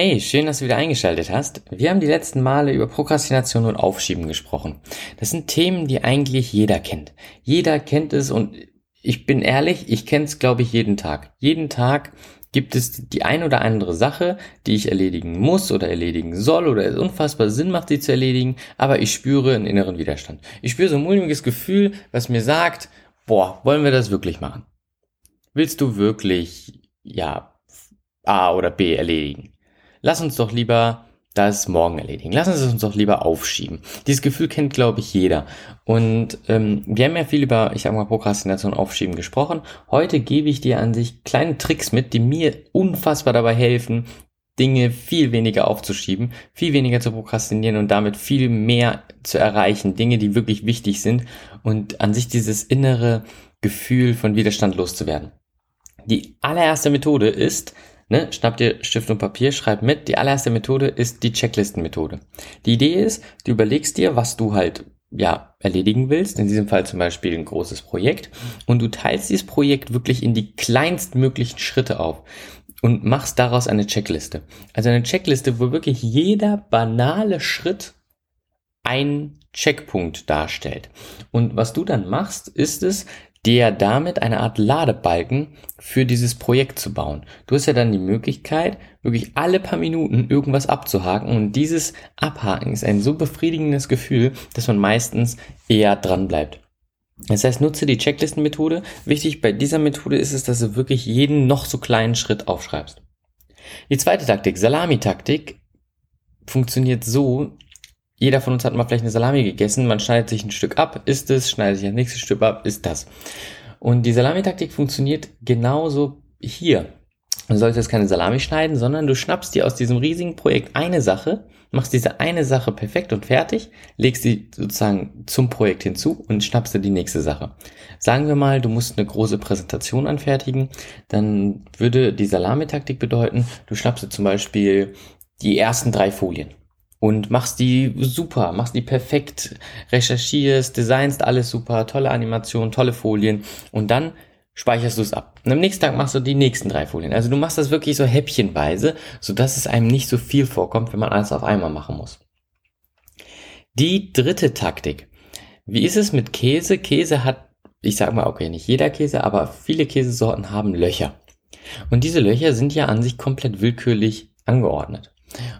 Hey, schön, dass du wieder eingeschaltet hast. Wir haben die letzten Male über Prokrastination und Aufschieben gesprochen. Das sind Themen, die eigentlich jeder kennt. Jeder kennt es und ich bin ehrlich, ich kenne es, glaube ich, jeden Tag. Jeden Tag gibt es die ein oder andere Sache, die ich erledigen muss oder erledigen soll oder es unfassbar Sinn macht, sie zu erledigen, aber ich spüre einen inneren Widerstand. Ich spüre so ein mulmiges Gefühl, was mir sagt, boah, wollen wir das wirklich machen? Willst du wirklich, ja, A oder B erledigen? Lass uns doch lieber das morgen erledigen. Lass uns uns doch lieber aufschieben. Dieses Gefühl kennt, glaube ich, jeder. Und ähm, wir haben ja viel über, ich sag mal, Prokrastination aufschieben gesprochen. Heute gebe ich dir an sich kleine Tricks mit, die mir unfassbar dabei helfen, Dinge viel weniger aufzuschieben, viel weniger zu prokrastinieren und damit viel mehr zu erreichen. Dinge, die wirklich wichtig sind und an sich dieses innere Gefühl von Widerstand loszuwerden. Die allererste Methode ist, Ne? Schnapp dir Stift und Papier, schreib mit. Die allererste Methode ist die Checklistenmethode. Die Idee ist, du überlegst dir, was du halt ja, erledigen willst, in diesem Fall zum Beispiel ein großes Projekt, und du teilst dieses Projekt wirklich in die kleinstmöglichen Schritte auf und machst daraus eine Checkliste. Also eine Checkliste, wo wirklich jeder banale Schritt ein Checkpunkt darstellt. Und was du dann machst, ist es, dir damit eine Art Ladebalken für dieses Projekt zu bauen. Du hast ja dann die Möglichkeit, wirklich alle paar Minuten irgendwas abzuhaken und dieses Abhaken ist ein so befriedigendes Gefühl, dass man meistens eher dran bleibt. Das heißt, nutze die Checklistenmethode. Wichtig bei dieser Methode ist es, dass du wirklich jeden noch so kleinen Schritt aufschreibst. Die zweite Taktik, Salami-Taktik, funktioniert so, jeder von uns hat mal vielleicht eine Salami gegessen, man schneidet sich ein Stück ab, isst es, schneidet sich ein nächstes Stück ab, isst das. Und die Salamitaktik funktioniert genauso hier. Du solltest keine Salami schneiden, sondern du schnappst dir aus diesem riesigen Projekt eine Sache, machst diese eine Sache perfekt und fertig, legst sie sozusagen zum Projekt hinzu und schnappst dir die nächste Sache. Sagen wir mal, du musst eine große Präsentation anfertigen, dann würde die Salamitaktik bedeuten, du schnappst dir zum Beispiel die ersten drei Folien und machst die super, machst die perfekt, recherchierst, designst alles super, tolle Animation, tolle Folien und dann speicherst du es ab. Und am nächsten Tag machst du die nächsten drei Folien. Also du machst das wirklich so häppchenweise, so dass es einem nicht so viel vorkommt, wenn man alles auf einmal machen muss. Die dritte Taktik. Wie ist es mit Käse? Käse hat, ich sag mal, okay, nicht jeder Käse, aber viele Käsesorten haben Löcher. Und diese Löcher sind ja an sich komplett willkürlich angeordnet.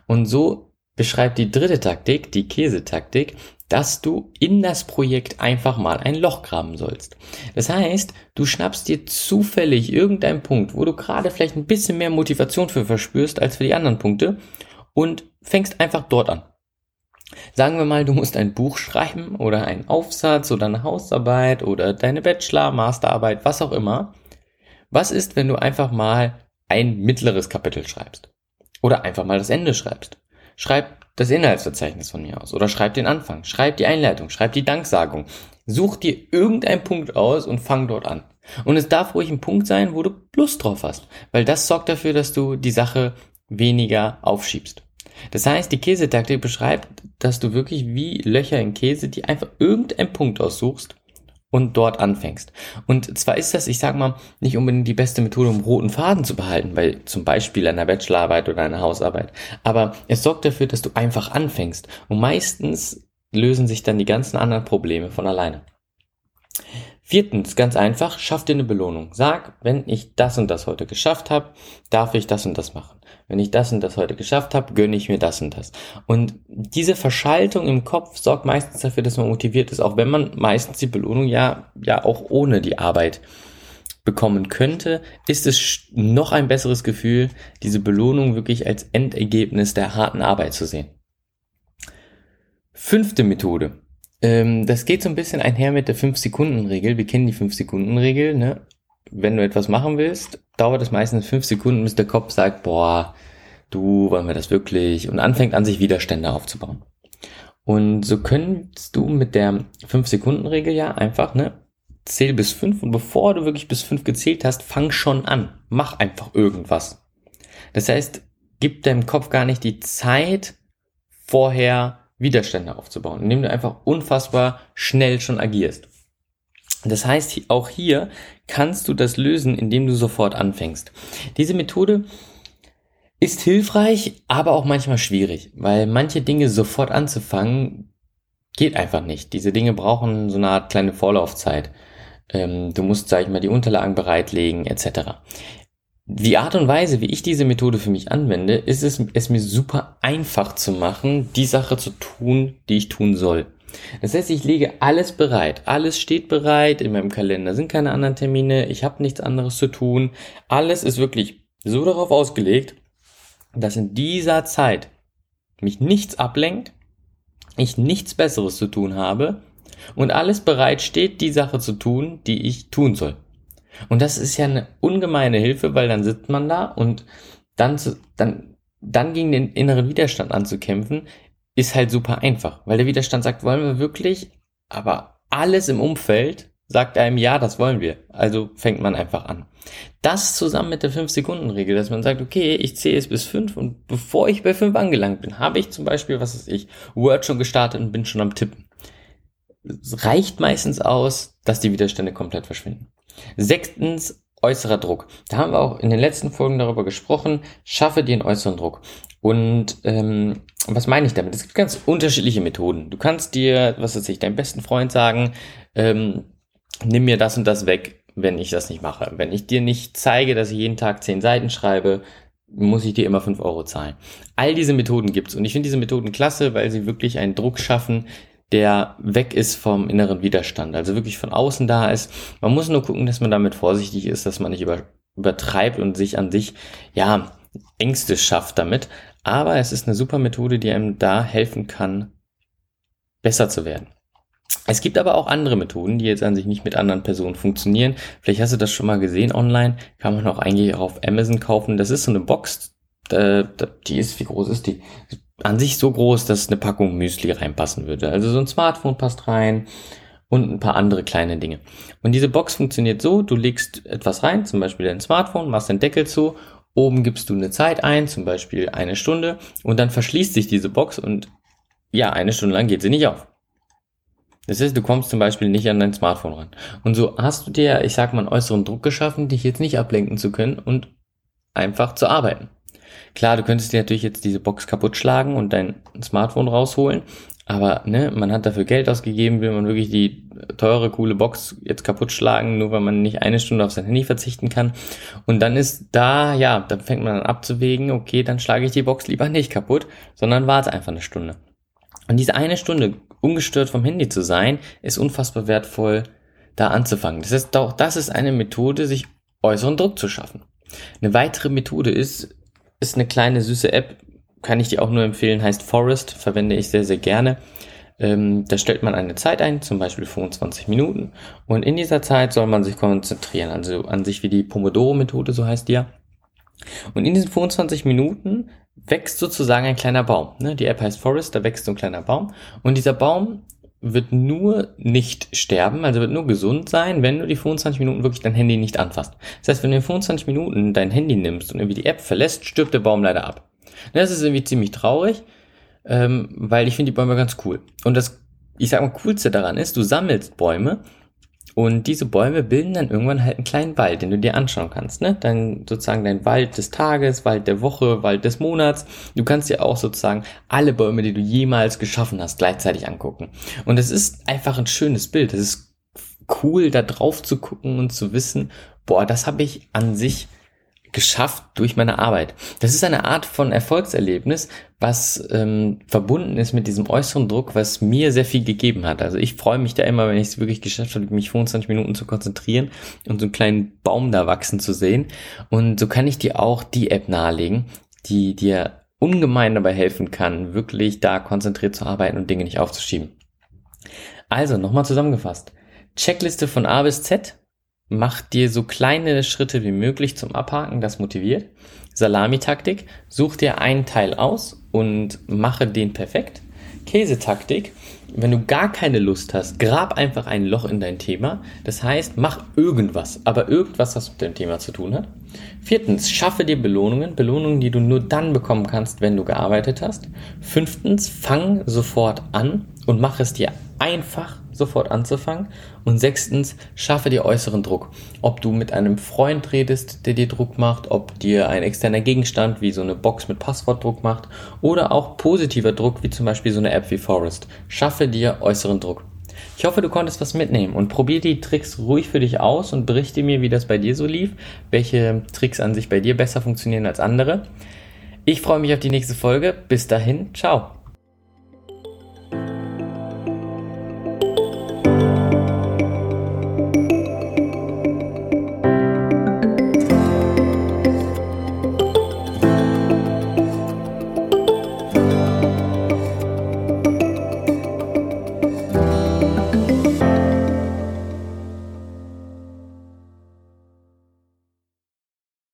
Und so beschreibt die dritte Taktik, die Käsetaktik, dass du in das Projekt einfach mal ein Loch graben sollst. Das heißt, du schnappst dir zufällig irgendeinen Punkt, wo du gerade vielleicht ein bisschen mehr Motivation für verspürst als für die anderen Punkte und fängst einfach dort an. Sagen wir mal, du musst ein Buch schreiben oder einen Aufsatz oder eine Hausarbeit oder deine Bachelor, Masterarbeit, was auch immer. Was ist, wenn du einfach mal ein mittleres Kapitel schreibst? Oder einfach mal das Ende schreibst? Schreib das Inhaltsverzeichnis von mir aus oder schreib den Anfang, schreib die Einleitung, schreib die Danksagung. Such dir irgendeinen Punkt aus und fang dort an. Und es darf ruhig ein Punkt sein, wo du Lust drauf hast, weil das sorgt dafür, dass du die Sache weniger aufschiebst. Das heißt, die Käsetaktik beschreibt, dass du wirklich wie Löcher in Käse, die einfach irgendeinen Punkt aussuchst und dort anfängst. Und zwar ist das, ich sag mal, nicht unbedingt die beste Methode, um roten Faden zu behalten, weil zum Beispiel einer Bachelorarbeit oder einer Hausarbeit. Aber es sorgt dafür, dass du einfach anfängst. Und meistens lösen sich dann die ganzen anderen Probleme von alleine. Viertens, ganz einfach, schaff dir eine Belohnung. Sag, wenn ich das und das heute geschafft habe, darf ich das und das machen. Wenn ich das und das heute geschafft habe, gönne ich mir das und das. Und diese Verschaltung im Kopf sorgt meistens dafür, dass man motiviert ist, auch wenn man meistens die Belohnung ja, ja auch ohne die Arbeit bekommen könnte, ist es noch ein besseres Gefühl, diese Belohnung wirklich als Endergebnis der harten Arbeit zu sehen. Fünfte Methode. Ähm, das geht so ein bisschen einher mit der 5-Sekunden-Regel. Wir kennen die 5-Sekunden-Regel. Ne? Wenn du etwas machen willst, dauert es meistens 5 Sekunden, bis der Kopf sagt, boah, du, wollen wir das wirklich? Und anfängt an, sich Widerstände aufzubauen. Und so könntest du mit der 5-Sekunden-Regel ja einfach, ne, zähl bis 5 und bevor du wirklich bis 5 gezählt hast, fang schon an. Mach einfach irgendwas. Das heißt, gib deinem Kopf gar nicht die Zeit, vorher Widerstände aufzubauen, indem du einfach unfassbar schnell schon agierst. Das heißt, auch hier kannst du das lösen, indem du sofort anfängst. Diese Methode ist hilfreich, aber auch manchmal schwierig, weil manche Dinge sofort anzufangen geht einfach nicht. Diese Dinge brauchen so eine Art kleine Vorlaufzeit. Ähm, du musst, sag ich mal, die Unterlagen bereitlegen etc. Die Art und Weise, wie ich diese Methode für mich anwende, ist es, es mir super einfach zu machen, die Sache zu tun, die ich tun soll. Das heißt, ich lege alles bereit. Alles steht bereit in meinem Kalender. Sind keine anderen Termine. Ich habe nichts anderes zu tun. Alles ist wirklich so darauf ausgelegt, dass in dieser Zeit mich nichts ablenkt, ich nichts Besseres zu tun habe und alles bereit steht, die Sache zu tun, die ich tun soll. Und das ist ja eine ungemeine Hilfe, weil dann sitzt man da und dann, zu, dann, dann gegen den inneren Widerstand anzukämpfen, ist halt super einfach, weil der Widerstand sagt, wollen wir wirklich, aber alles im Umfeld sagt einem, ja, das wollen wir. Also fängt man einfach an. Das zusammen mit der 5-Sekunden-Regel, dass man sagt, okay, ich zähle es bis 5 und bevor ich bei 5 angelangt bin, habe ich zum Beispiel, was weiß ich, Word schon gestartet und bin schon am Tippen. Es reicht meistens aus, dass die Widerstände komplett verschwinden. Sechstens, äußerer Druck. Da haben wir auch in den letzten Folgen darüber gesprochen. Schaffe dir einen äußeren Druck. Und ähm, was meine ich damit? Es gibt ganz unterschiedliche Methoden. Du kannst dir, was weiß ich, deinem besten Freund sagen, ähm, nimm mir das und das weg, wenn ich das nicht mache. Wenn ich dir nicht zeige, dass ich jeden Tag zehn Seiten schreibe, muss ich dir immer fünf Euro zahlen. All diese Methoden gibt's und ich finde diese Methoden klasse, weil sie wirklich einen Druck schaffen, der weg ist vom inneren Widerstand, also wirklich von außen da ist. Man muss nur gucken, dass man damit vorsichtig ist, dass man nicht über, übertreibt und sich an sich, ja, Ängste schafft damit. Aber es ist eine super Methode, die einem da helfen kann, besser zu werden. Es gibt aber auch andere Methoden, die jetzt an sich nicht mit anderen Personen funktionieren. Vielleicht hast du das schon mal gesehen online. Kann man auch eigentlich auch auf Amazon kaufen. Das ist so eine Box. Die ist, wie groß ist die? An sich so groß, dass eine Packung Müsli reinpassen würde. Also so ein Smartphone passt rein und ein paar andere kleine Dinge. Und diese Box funktioniert so, du legst etwas rein, zum Beispiel dein Smartphone, machst den Deckel zu Oben gibst du eine Zeit ein, zum Beispiel eine Stunde, und dann verschließt sich diese Box und ja, eine Stunde lang geht sie nicht auf. Das heißt, du kommst zum Beispiel nicht an dein Smartphone ran. Und so hast du dir, ich sag mal, einen äußeren Druck geschaffen, dich jetzt nicht ablenken zu können und einfach zu arbeiten. Klar, du könntest dir natürlich jetzt diese Box kaputt schlagen und dein Smartphone rausholen, aber ne, man hat dafür Geld ausgegeben, will man wirklich die teure, coole Box jetzt kaputt schlagen, nur weil man nicht eine Stunde auf sein Handy verzichten kann. Und dann ist da, ja, dann fängt man an abzuwägen, okay, dann schlage ich die Box lieber nicht kaputt, sondern warte einfach eine Stunde. Und diese eine Stunde ungestört vom Handy zu sein, ist unfassbar wertvoll, da anzufangen. Das heißt, auch das ist eine Methode, sich äußeren Druck zu schaffen. Eine weitere Methode ist, ist eine kleine süße App, kann ich dir auch nur empfehlen, heißt Forest, verwende ich sehr, sehr gerne. Ähm, da stellt man eine Zeit ein, zum Beispiel 25 Minuten. Und in dieser Zeit soll man sich konzentrieren, also an sich wie die Pomodoro-Methode, so heißt die ja. Und in diesen 25 Minuten wächst sozusagen ein kleiner Baum. Ne? Die App heißt Forest, da wächst so ein kleiner Baum. Und dieser Baum wird nur nicht sterben, also wird nur gesund sein, wenn du die 25 Minuten wirklich dein Handy nicht anfasst. Das heißt, wenn du in 25 Minuten dein Handy nimmst und irgendwie die App verlässt, stirbt der Baum leider ab. Das ist irgendwie ziemlich traurig, ähm, weil ich finde die Bäume ganz cool. Und das, ich sag mal, coolste daran ist, du sammelst Bäume und diese Bäume bilden dann irgendwann halt einen kleinen Wald, den du dir anschauen kannst. Ne? Dann sozusagen dein Wald des Tages, Wald der Woche, Wald des Monats. Du kannst dir auch sozusagen alle Bäume, die du jemals geschaffen hast, gleichzeitig angucken. Und es ist einfach ein schönes Bild. Es ist cool, da drauf zu gucken und zu wissen, boah, das habe ich an sich geschafft durch meine Arbeit. Das ist eine Art von Erfolgserlebnis, was ähm, verbunden ist mit diesem äußeren Druck, was mir sehr viel gegeben hat. Also ich freue mich da immer, wenn ich es wirklich geschafft habe, mich 25 Minuten zu konzentrieren und so einen kleinen Baum da wachsen zu sehen. Und so kann ich dir auch die App nahelegen, die dir ungemein dabei helfen kann, wirklich da konzentriert zu arbeiten und Dinge nicht aufzuschieben. Also, nochmal zusammengefasst. Checkliste von A bis Z, Mach dir so kleine Schritte wie möglich zum Abhaken, das motiviert. Salamitaktik, such dir einen Teil aus und mache den perfekt. Käsetaktik. Wenn du gar keine Lust hast, grab einfach ein Loch in dein Thema. Das heißt, mach irgendwas, aber irgendwas, was mit dem Thema zu tun hat. Viertens, schaffe dir Belohnungen, Belohnungen, die du nur dann bekommen kannst, wenn du gearbeitet hast. Fünftens, fang sofort an und mach es dir einfach sofort anzufangen. Und sechstens, schaffe dir äußeren Druck. Ob du mit einem Freund redest, der dir Druck macht, ob dir ein externer Gegenstand wie so eine Box mit Passwort Druck macht oder auch positiver Druck wie zum Beispiel so eine App wie Forest. Schaffe dir äußeren Druck. Ich hoffe, du konntest was mitnehmen und probier die Tricks ruhig für dich aus und berichte mir, wie das bei dir so lief, welche Tricks an sich bei dir besser funktionieren als andere. Ich freue mich auf die nächste Folge. Bis dahin, ciao.